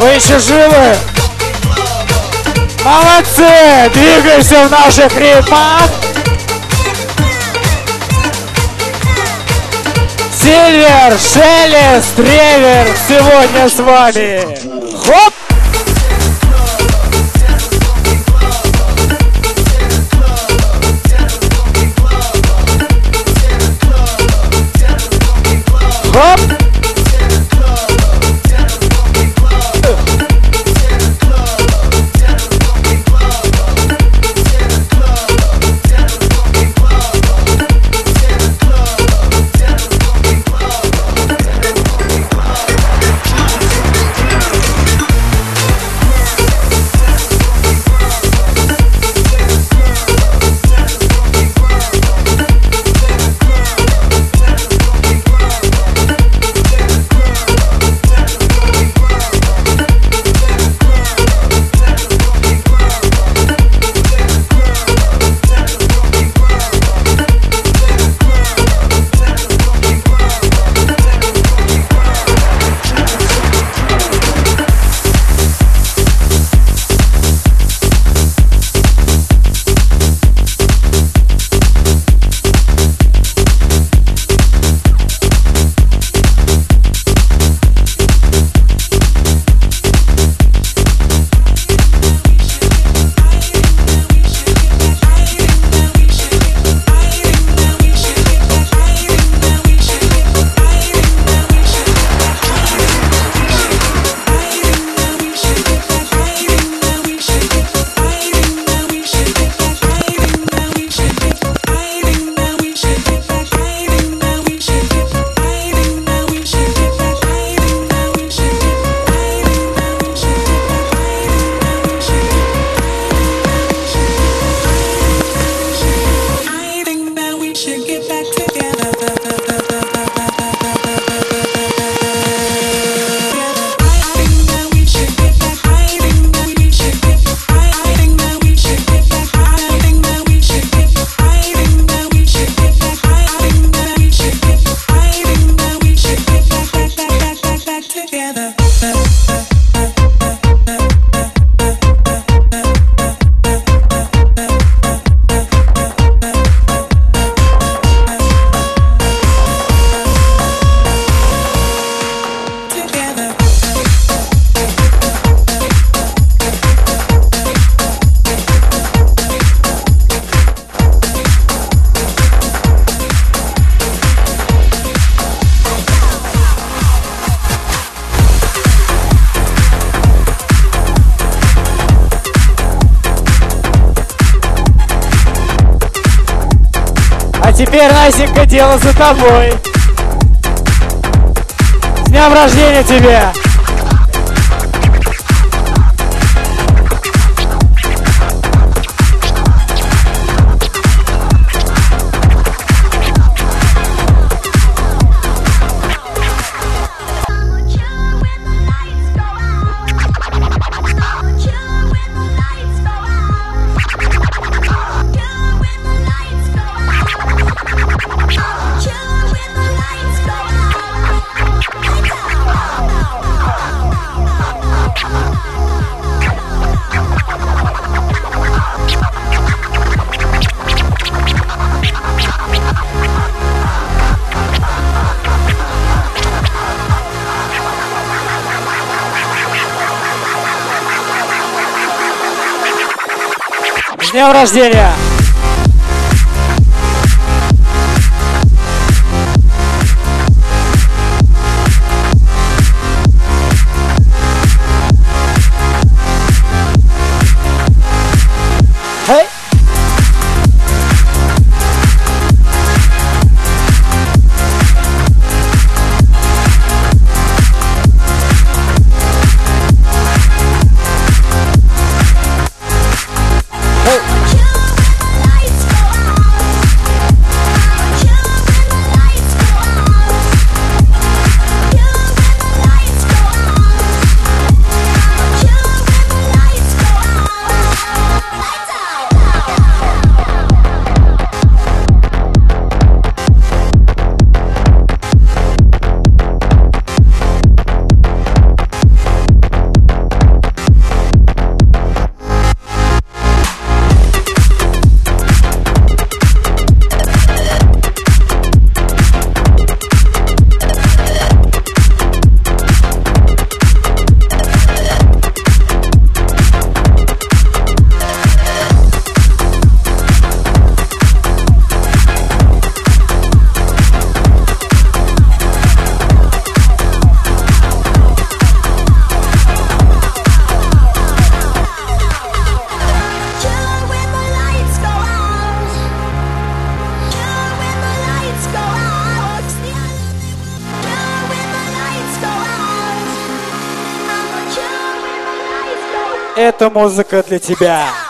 Вы еще живы? Молодцы! Двигаемся в наших ритмах! Сильвер, Шелест, Ревер сегодня с вами! Хоп! Теперь, Настенька, дело за тобой. С днем рождения тебе! Днем рождения! Hey! Эта музыка для тебя.